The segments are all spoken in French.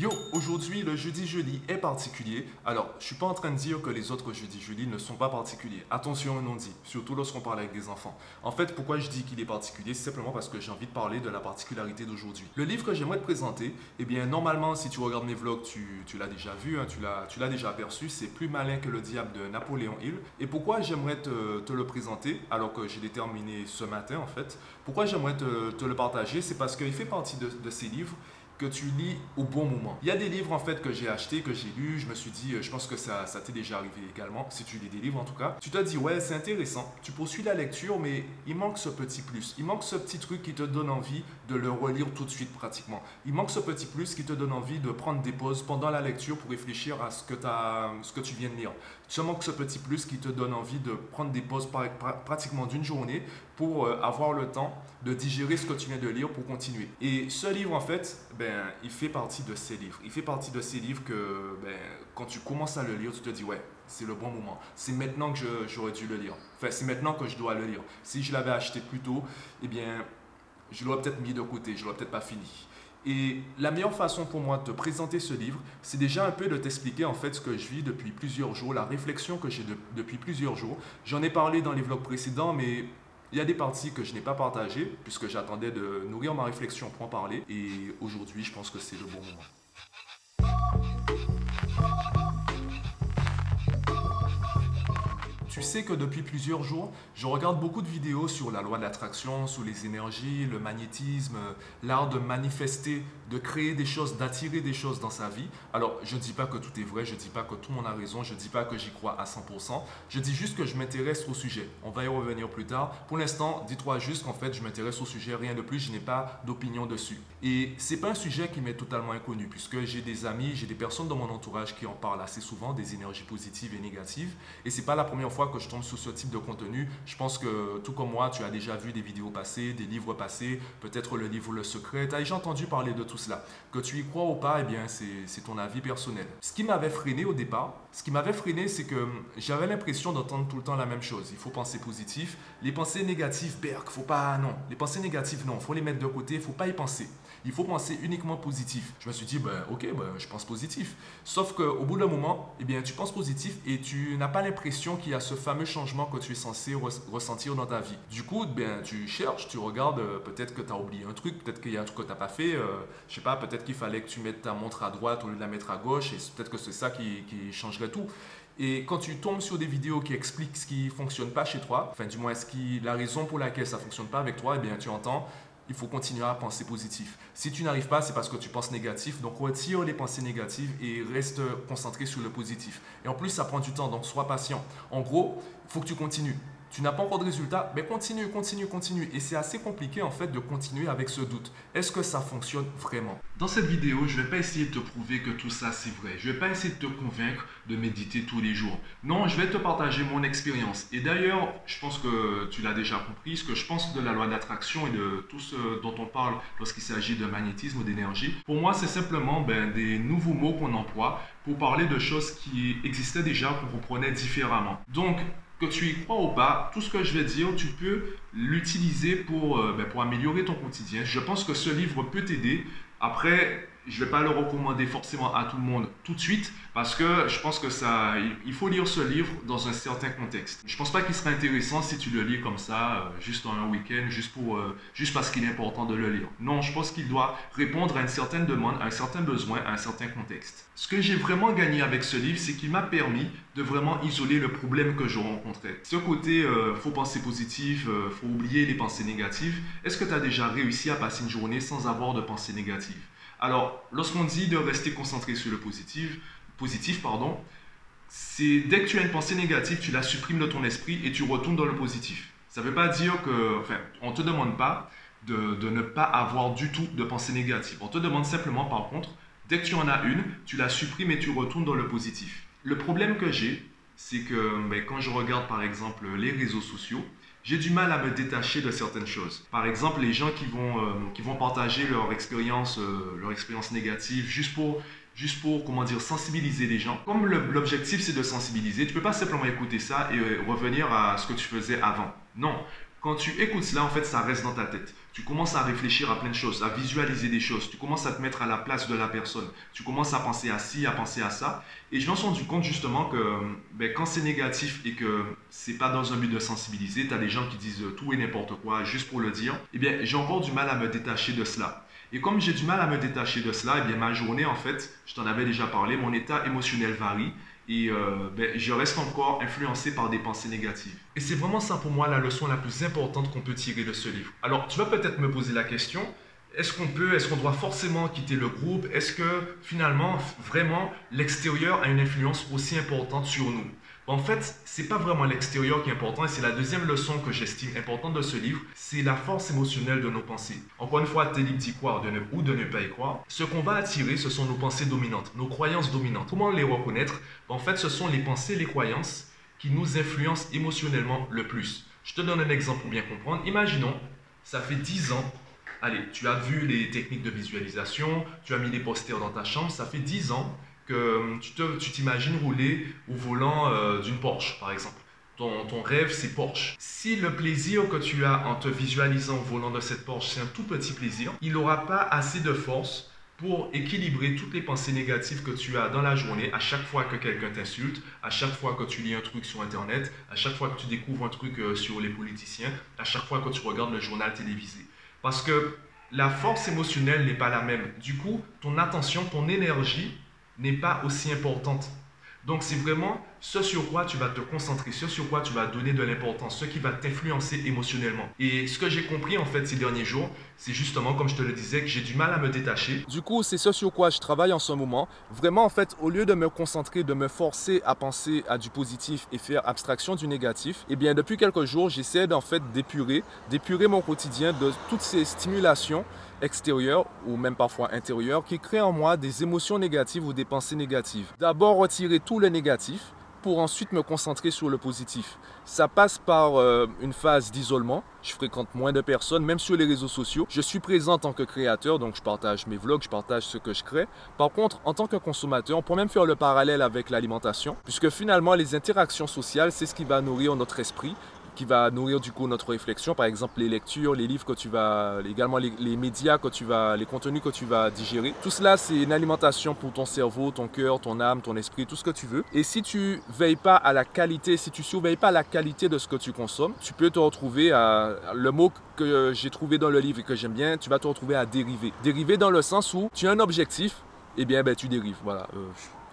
Yo, aujourd'hui le jeudi jeudi est particulier. Alors, je suis pas en train de dire que les autres jeudi jeudi ne sont pas particuliers. Attention, non dit, surtout lorsqu'on parle avec des enfants. En fait, pourquoi je dis qu'il est particulier, c'est simplement parce que j'ai envie de parler de la particularité d'aujourd'hui. Le livre que j'aimerais te présenter, eh bien, normalement, si tu regardes mes vlogs, tu, tu l'as déjà vu, hein, tu l'as déjà aperçu, c'est Plus malin que le diable de Napoléon Hill. Et pourquoi j'aimerais te, te, le présenter, alors que j'ai déterminé ce matin, en fait, pourquoi j'aimerais te, te, le partager, c'est parce qu'il fait partie de, de ces livres que tu lis au bon moment. Il y a des livres en fait que j'ai achetés, que j'ai lus, je me suis dit, euh, je pense que ça, ça t'est déjà arrivé également, si tu lis des livres en tout cas. Tu te dis, ouais, c'est intéressant, tu poursuis la lecture, mais il manque ce petit plus, il manque ce petit truc qui te donne envie de le relire tout de suite pratiquement. Il manque ce petit plus qui te donne envie de prendre des pauses pendant la lecture pour réfléchir à ce que, ce que tu viens de lire. Manque ce petit plus qui te donne envie de prendre des pauses pratiquement d'une journée pour euh, avoir le temps de digérer ce que tu viens de lire pour continuer. Et ce livre, en fait, ben, il fait partie de ces livres. Il fait partie de ces livres que ben, quand tu commences à le lire, tu te dis, ouais, c'est le bon moment. C'est maintenant que j'aurais dû le lire. Enfin, c'est maintenant que je dois le lire. Si je l'avais acheté plus tôt, eh bien, je l'aurais peut-être mis de côté, je l'aurais peut-être pas fini. Et la meilleure façon pour moi de te présenter ce livre, c'est déjà un peu de t'expliquer en fait ce que je vis depuis plusieurs jours, la réflexion que j'ai depuis plusieurs jours. J'en ai parlé dans les vlogs précédents, mais il y a des parties que je n'ai pas partagées puisque j'attendais de nourrir ma réflexion pour en parler. Et aujourd'hui, je pense que c'est le bon moment. Tu sais que depuis plusieurs jours, je regarde beaucoup de vidéos sur la loi de l'attraction, sur les énergies, le magnétisme, l'art de manifester, de créer des choses, d'attirer des choses dans sa vie. Alors, je ne dis pas que tout est vrai, je ne dis pas que tout le monde a raison, je ne dis pas que j'y crois à 100%, je dis juste que je m'intéresse au sujet. On va y revenir plus tard. Pour l'instant, dis-toi juste qu'en fait, je m'intéresse au sujet, rien de plus, je n'ai pas d'opinion dessus. Et c'est pas un sujet qui m'est totalement inconnu, puisque j'ai des amis, j'ai des personnes dans mon entourage qui en parlent assez souvent, des énergies positives et négatives. Et c'est pas la première fois que je tombe sur ce type de contenu, je pense que tout comme moi, tu as déjà vu des vidéos passées, des livres passés, peut-être le livre Le Secret, tu as déjà entendu parler de tout cela. Que tu y crois ou pas, eh bien, c'est ton avis personnel. Ce qui m'avait freiné au départ, ce qui m'avait freiné, c'est que j'avais l'impression d'entendre tout le temps la même chose. Il faut penser positif. Les pensées négatives, berk, faut pas, non. Les pensées négatives, non, faut les mettre de côté, faut pas y penser. Il faut penser uniquement positif. Je me suis dit, ben, ok, ben, je pense positif. Sauf qu'au bout d'un moment, eh bien, tu penses positif et tu n'as pas l'impression qu'il y a ce fameux changement que tu es censé ressentir dans ta vie. Du coup, ben, tu cherches, tu regardes, euh, peut-être que tu as oublié un truc, peut-être qu'il y a un truc que tu n'as pas fait. Euh, je sais pas, peut-être qu'il fallait que tu mettes ta montre à droite au lieu de la mettre à gauche et peut-être que c'est ça qui, qui changerait tout. Et quand tu tombes sur des vidéos qui expliquent ce qui fonctionne pas chez toi, enfin du moins ce la raison pour laquelle ça fonctionne pas avec toi, eh bien tu entends il faut continuer à penser positif. Si tu n'arrives pas, c'est parce que tu penses négatif. Donc retire les pensées négatives et reste concentré sur le positif. Et en plus, ça prend du temps, donc sois patient. En gros, il faut que tu continues tu n'as pas encore de résultat, mais continue, continue, continue. Et c'est assez compliqué en fait de continuer avec ce doute. Est-ce que ça fonctionne vraiment? Dans cette vidéo, je ne vais pas essayer de te prouver que tout ça c'est vrai. Je ne vais pas essayer de te convaincre de méditer tous les jours. Non, je vais te partager mon expérience. Et d'ailleurs, je pense que tu l'as déjà compris, ce que je pense de la loi d'attraction et de tout ce dont on parle lorsqu'il s'agit de magnétisme ou d'énergie. Pour moi, c'est simplement ben, des nouveaux mots qu'on emploie pour parler de choses qui existaient déjà, qu'on comprenait différemment. Donc, que tu y crois ou pas, tout ce que je vais dire, tu peux l'utiliser pour, euh, ben, pour améliorer ton quotidien. Je pense que ce livre peut t'aider. Après, je ne vais pas le recommander forcément à tout le monde tout de suite parce que je pense que ça, il faut lire ce livre dans un certain contexte. Je ne pense pas qu'il serait intéressant si tu le lis comme ça, euh, juste en un week-end, juste, pour, euh, juste parce qu'il est important de le lire. Non, je pense qu'il doit répondre à une certaine demande, à un certain besoin, à un certain contexte. Ce que j'ai vraiment gagné avec ce livre, c'est qu'il m'a permis de vraiment isoler le problème que je rencontrais. Ce côté, euh, faut penser positif, faut oublier les pensées négatives. Est-ce que tu as déjà réussi à passer une journée sans avoir de pensées négatives? Alors, lorsqu'on dit de rester concentré sur le positif, positif pardon, c'est dès que tu as une pensée négative, tu la supprimes de ton esprit et tu retournes dans le positif. Ça ne veut pas dire que, enfin, on ne te demande pas de, ne pas avoir du tout de pensée négative. On te demande simplement, par contre, dès que tu en as une, tu la supprimes et tu retournes dans le positif. Le problème que j'ai, c'est que ben, quand je regarde par exemple les réseaux sociaux, j'ai du mal à me détacher de certaines choses. Par exemple, les gens qui vont, euh, qui vont partager leur expérience, euh, leur expérience négative juste pour, juste pour, comment dire, sensibiliser les gens. Comme l'objectif c'est de sensibiliser, tu peux pas simplement écouter ça et euh, revenir à ce que tu faisais avant. Non, Quand tu écoutes cela, en fait, ça reste dans ta tête. Tu commences à réfléchir à plein de choses, à visualiser des choses. Tu commences à te mettre à la place de la personne. Tu commences à penser à ci, à penser à ça. Et je me suis rendu compte justement que ben, quand c'est négatif et que c'est pas dans un but de sensibiliser, tu as des gens qui disent tout et n'importe quoi juste pour le dire. Eh bien, j'ai encore du mal à me détacher de cela. Et comme j'ai du mal à me détacher de cela, eh bien, ma journée, en fait, je t'en avais déjà parlé, mon état émotionnel varie et euh, ben, je reste encore influencé par des pensées négatives. Et c'est vraiment ça pour moi la leçon la plus importante qu'on peut tirer de ce livre. Alors, tu vas peut-être me poser la question, est-ce qu'on peut, est-ce qu'on doit forcément quitter le groupe? Est-ce que finalement, vraiment, l'extérieur a une influence aussi importante sur nous? En fait, c'est pas vraiment l'extérieur qui est important et c'est la deuxième leçon que j'estime importante de ce livre, c'est la force émotionnelle de nos pensées. Encore une fois, libre d'y croire de ne, ou de ne pas y croire. Ce qu'on va attirer, ce sont nos pensées dominantes, nos croyances dominantes. Comment les reconnaître? En fait, ce sont les pensées, les croyances qui nous influencent émotionnellement le plus. Je te donne un exemple pour bien comprendre. Imaginons, ça fait 10 ans Allez, tu as vu les techniques de visualisation, tu as mis des posters dans ta chambre, ça fait 10 ans que tu t'imagines rouler au volant euh, d'une Porsche, par exemple. Ton, ton rêve, c'est Porsche. Si le plaisir que tu as en te visualisant au volant de cette Porsche, c'est un tout petit plaisir, il n'aura pas assez de force pour équilibrer toutes les pensées négatives que tu as dans la journée, à chaque fois que quelqu'un t'insulte, à chaque fois que tu lis un truc sur Internet, à chaque fois que tu découvres un truc euh, sur les politiciens, à chaque fois que tu regardes le journal télévisé. Parce que la force émotionnelle n'est pas la même. Du coup, ton attention, ton énergie n'est pas aussi importante. Donc c'est vraiment ce sur quoi tu vas te concentrer, ce sur quoi tu vas donner de l'importance, ce qui va t'influencer émotionnellement. Et ce que j'ai compris en fait ces derniers jours, c'est justement comme je te le disais que j'ai du mal à me détacher. Du coup, c'est ce sur quoi je travaille en ce moment. Vraiment en fait, au lieu de me concentrer, de me forcer à penser à du positif et faire abstraction du négatif, eh bien depuis quelques jours, j'essaie en fait d'épurer, d'épurer mon quotidien de toutes ces stimulations extérieures ou même parfois intérieures qui créent en moi des émotions négatives ou des pensées négatives. D'abord retirer tout le négatif pour ensuite me concentrer sur le positif. Ça passe par euh, une phase d'isolement. Je fréquente moins de personnes, même sur les réseaux sociaux. Je suis présent en tant que créateur, donc je partage mes vlogs, je partage ce que je crée. Par contre, en tant que consommateur, on peut même faire le parallèle avec l'alimentation, puisque finalement, les interactions sociales, c'est ce qui va nourrir notre esprit qui va nourrir du coup notre réflexion. Par exemple, les lectures, les livres que tu vas, également les, médias que tu vas, les contenus que tu vas digérer. Tout cela, c'est une alimentation pour ton cerveau, ton cœur, ton âme, ton esprit, tout ce que tu veux. Et si tu veilles pas à la qualité, si tu surveilles pas la qualité de ce que tu consommes, tu peux te retrouver à le mot que j'ai trouvé dans le livre et que j'aime bien, tu vas te retrouver à dériver. Dériver dans le sens où tu as un objectif, et eh bien ben, tu dérives. Voilà. Euh,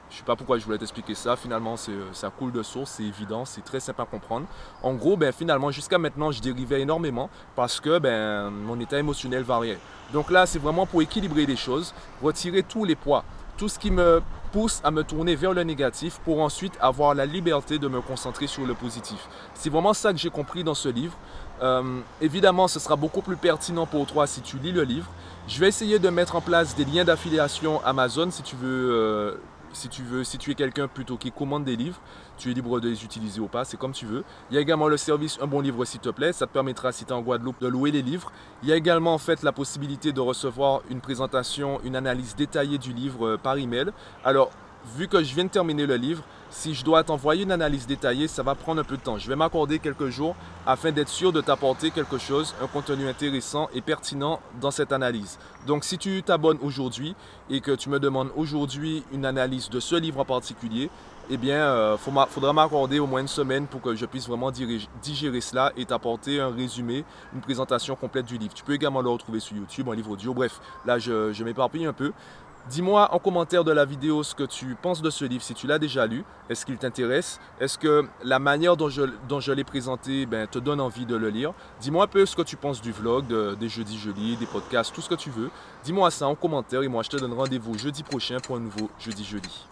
je ne sais pas pourquoi je voulais t'expliquer ça. Finalement, euh, ça coule de source, c'est évident, c'est très simple à comprendre. En gros, ben, finalement, jusqu'à maintenant, je dérivais énormément parce que ben, mon état émotionnel variait. Donc là, c'est vraiment pour équilibrer les choses, retirer tous les poids, tout ce qui me pousse à me tourner vers le négatif pour ensuite avoir la liberté de me concentrer sur le positif. C'est vraiment ça que j'ai compris dans ce livre. Euh, évidemment, ce sera beaucoup plus pertinent pour toi si tu lis le livre. Je vais essayer de mettre en place des liens d'affiliation Amazon si tu veux euh, si tu veux, si tu es quelqu'un plutôt qui commande des livres, tu es libre de les utiliser ou pas, c'est comme tu veux. Il y a également le service Un bon livre s'il te plaît, ça te permettra si tu es en Guadeloupe de louer les livres. Il y a également en fait la possibilité de recevoir une présentation, une analyse détaillée du livre euh, par email. Alors, vu que je viens de terminer le livre, si je dois t'envoyer une analyse détaillée, ça va prendre un peu de temps. Je vais m'accorder quelques jours afin d'être sûr de t'apporter quelque chose, un contenu intéressant et pertinent dans cette analyse. Donc si tu t'abonnes aujourd'hui et que tu me demandes aujourd'hui une analyse de ce livre en particulier, eh bien, il euh, faudra m'accorder au moins une semaine pour que je puisse vraiment digérer cela et t'apporter un résumé, une présentation complète du livre. Tu peux également le retrouver sur YouTube, en livre audio. Bref, là, je, je m'éparpille un peu. Dis-moi en commentaire de la vidéo ce que tu penses de ce livre, si tu l'as déjà lu, est-ce qu'il t'intéresse? Est-ce que la manière dont je, l'ai présenté ben, te donne envie de le lire? Dis-moi un peu ce que tu penses du vlog, des jeudis jolis, des podcasts, tout ce que tu veux. Dis-moi ça en commentaire et moi je te donne rendez-vous jeudi prochain pour un nouveau jeudi joli.